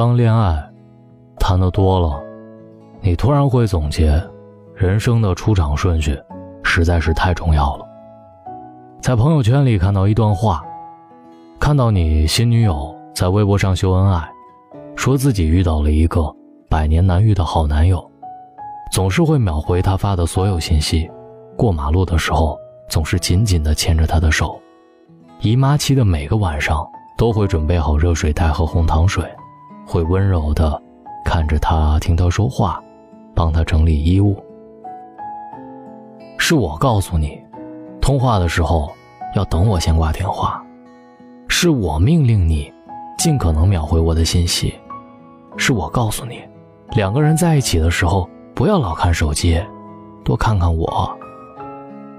当恋爱谈得多了，你突然会总结，人生的出场顺序实在是太重要了。在朋友圈里看到一段话，看到你新女友在微博上秀恩爱，说自己遇到了一个百年难遇的好男友，总是会秒回他发的所有信息，过马路的时候总是紧紧地牵着他的手，姨妈期的每个晚上都会准备好热水袋和红糖水。会温柔的看着他，听他说话，帮他整理衣物。是我告诉你，通话的时候要等我先挂电话。是我命令你，尽可能秒回我的信息。是我告诉你，两个人在一起的时候不要老看手机，多看看我。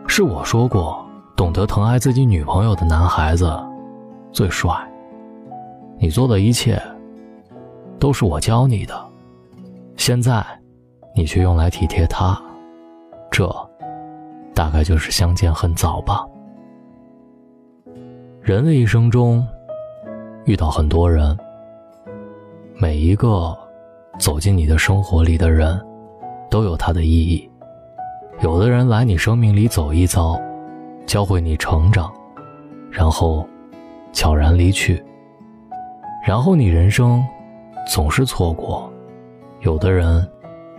是我说过，懂得疼爱自己女朋友的男孩子最帅。你做的一切。都是我教你的，现在，你却用来体贴他，这，大概就是相见恨早吧。人的一生中，遇到很多人，每一个走进你的生活里的人，都有他的意义。有的人来你生命里走一遭，教会你成长，然后悄然离去，然后你人生。总是错过，有的人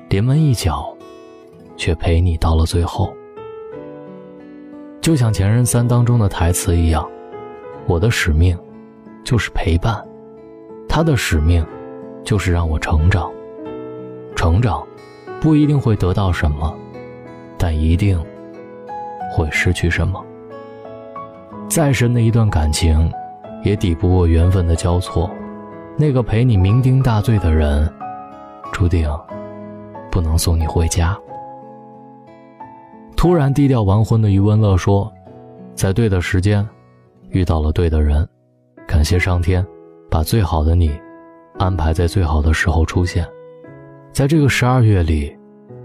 临门一脚，却陪你到了最后。就像《前任三》当中的台词一样，我的使命就是陪伴，他的使命就是让我成长。成长不一定会得到什么，但一定会失去什么。再深的一段感情，也抵不过缘分的交错。那个陪你酩酊大醉的人，注定不能送你回家。突然低调完婚的余文乐说：“在对的时间，遇到了对的人，感谢上天，把最好的你安排在最好的时候出现。在这个十二月里，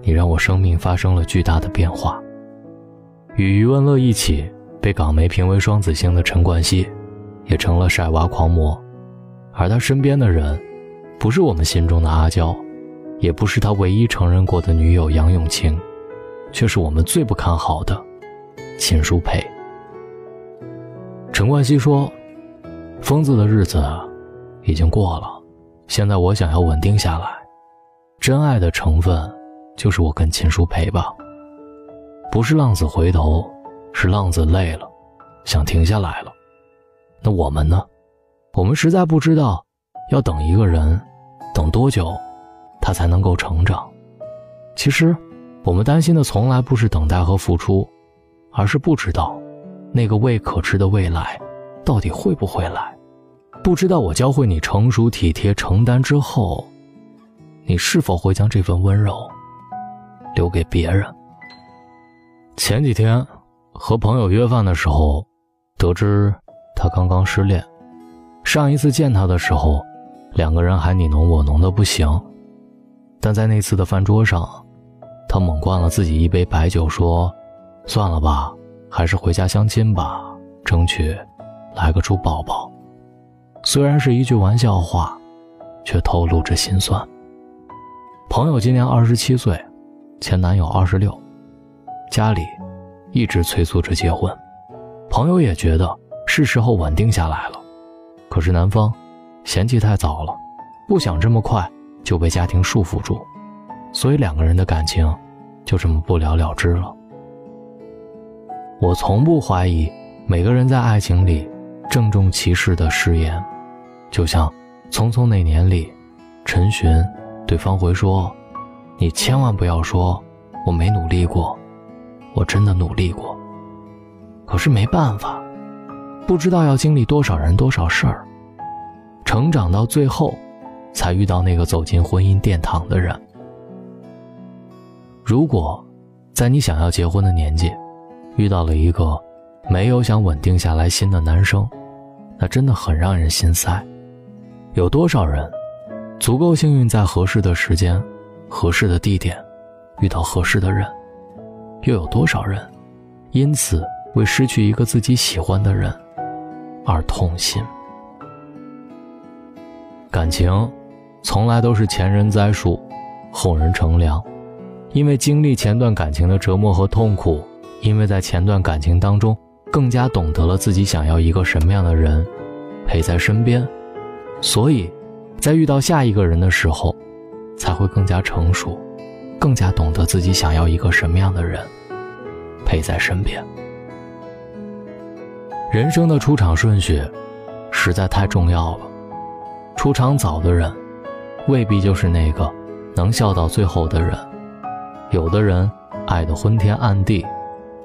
你让我生命发生了巨大的变化。”与余文乐一起被港媒评为双子星的陈冠希，也成了晒娃狂魔。而他身边的人，不是我们心中的阿娇，也不是他唯一承认过的女友杨永晴，却是我们最不看好的秦舒培。陈冠希说：“疯子的日子已经过了，现在我想要稳定下来，真爱的成分就是我跟秦舒培吧。不是浪子回头，是浪子累了，想停下来了。那我们呢？”我们实在不知道，要等一个人，等多久，他才能够成长。其实，我们担心的从来不是等待和付出，而是不知道，那个未可知的未来，到底会不会来？不知道我教会你成熟、体贴、承担之后，你是否会将这份温柔，留给别人？前几天和朋友约饭的时候，得知他刚刚失恋。上一次见他的时候，两个人还你侬我侬的不行，但在那次的饭桌上，他猛灌了自己一杯白酒，说：“算了吧，还是回家相亲吧，争取来个猪宝宝。”虽然是一句玩笑话，却透露着心酸。朋友今年二十七岁，前男友二十六，家里一直催促着结婚，朋友也觉得是时候稳定下来了。可是男方嫌弃太早了，不想这么快就被家庭束缚住，所以两个人的感情就这么不了了之了。我从不怀疑每个人在爱情里郑重其事的誓言，就像《匆匆那年》里，陈寻对方茴说：“你千万不要说我没努力过，我真的努力过。”可是没办法。不知道要经历多少人多少事儿，成长到最后，才遇到那个走进婚姻殿堂的人。如果在你想要结婚的年纪，遇到了一个没有想稳定下来心的男生，那真的很让人心塞。有多少人足够幸运，在合适的时间、合适的地点遇到合适的人？又有多少人因此为失去一个自己喜欢的人？而痛心，感情从来都是前人栽树，后人乘凉。因为经历前段感情的折磨和痛苦，因为在前段感情当中更加懂得了自己想要一个什么样的人陪在身边，所以，在遇到下一个人的时候，才会更加成熟，更加懂得自己想要一个什么样的人陪在身边。人生的出场顺序实在太重要了，出场早的人，未必就是那个能笑到最后的人。有的人爱得昏天暗地，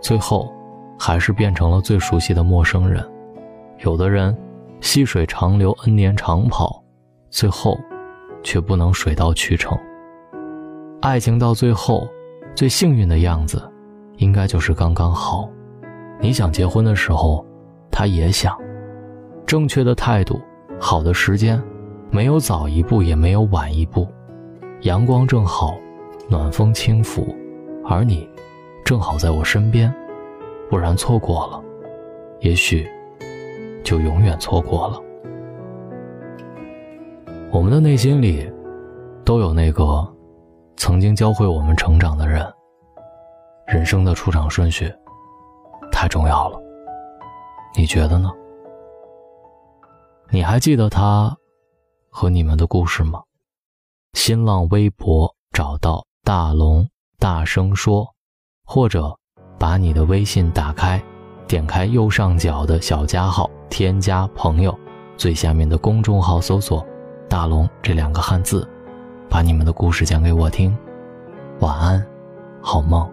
最后还是变成了最熟悉的陌生人；有的人细水长流、恩年长跑，最后却不能水到渠成。爱情到最后，最幸运的样子，应该就是刚刚好。你想结婚的时候，他也想。正确的态度，好的时间，没有早一步，也没有晚一步，阳光正好。暖风轻拂，而你正好在我身边，不然错过了，也许就永远错过了。我们的内心里都有那个曾经教会我们成长的人。人生的出场顺序太重要了，你觉得呢？你还记得他和你们的故事吗？新浪微博找到。大龙大声说，或者把你的微信打开，点开右上角的小加号，添加朋友，最下面的公众号搜索“大龙”这两个汉字，把你们的故事讲给我听。晚安，好梦。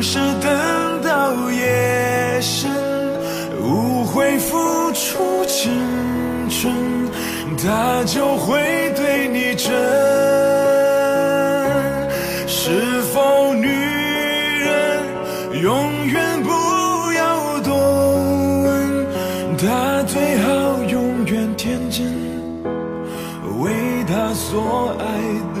总是等到夜深，无悔付出。青春，他就会对你真。是否女人永远不要多问？他最好永远天真，为他所爱的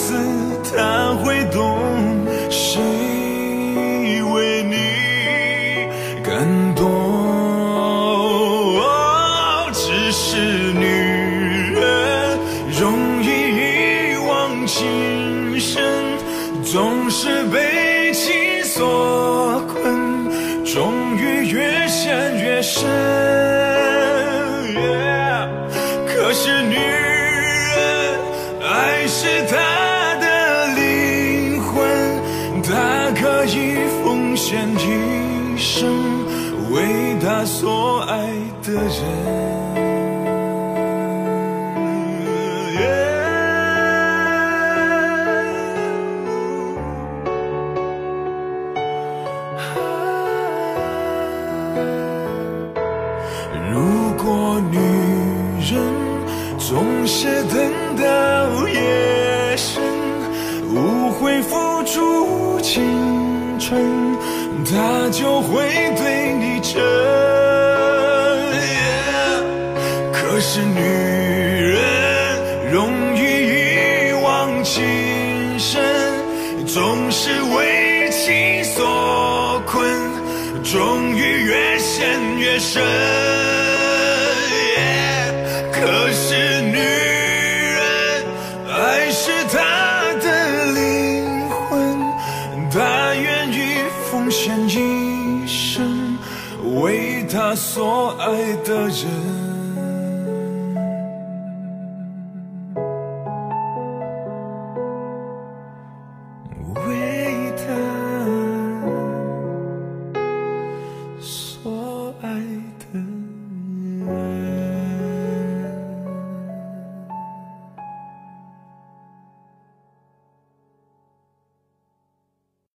献一生，为他所爱的人。他就会对你真。可是女人容易一往情深，总是为情所困，终于越陷越深。所爱的人。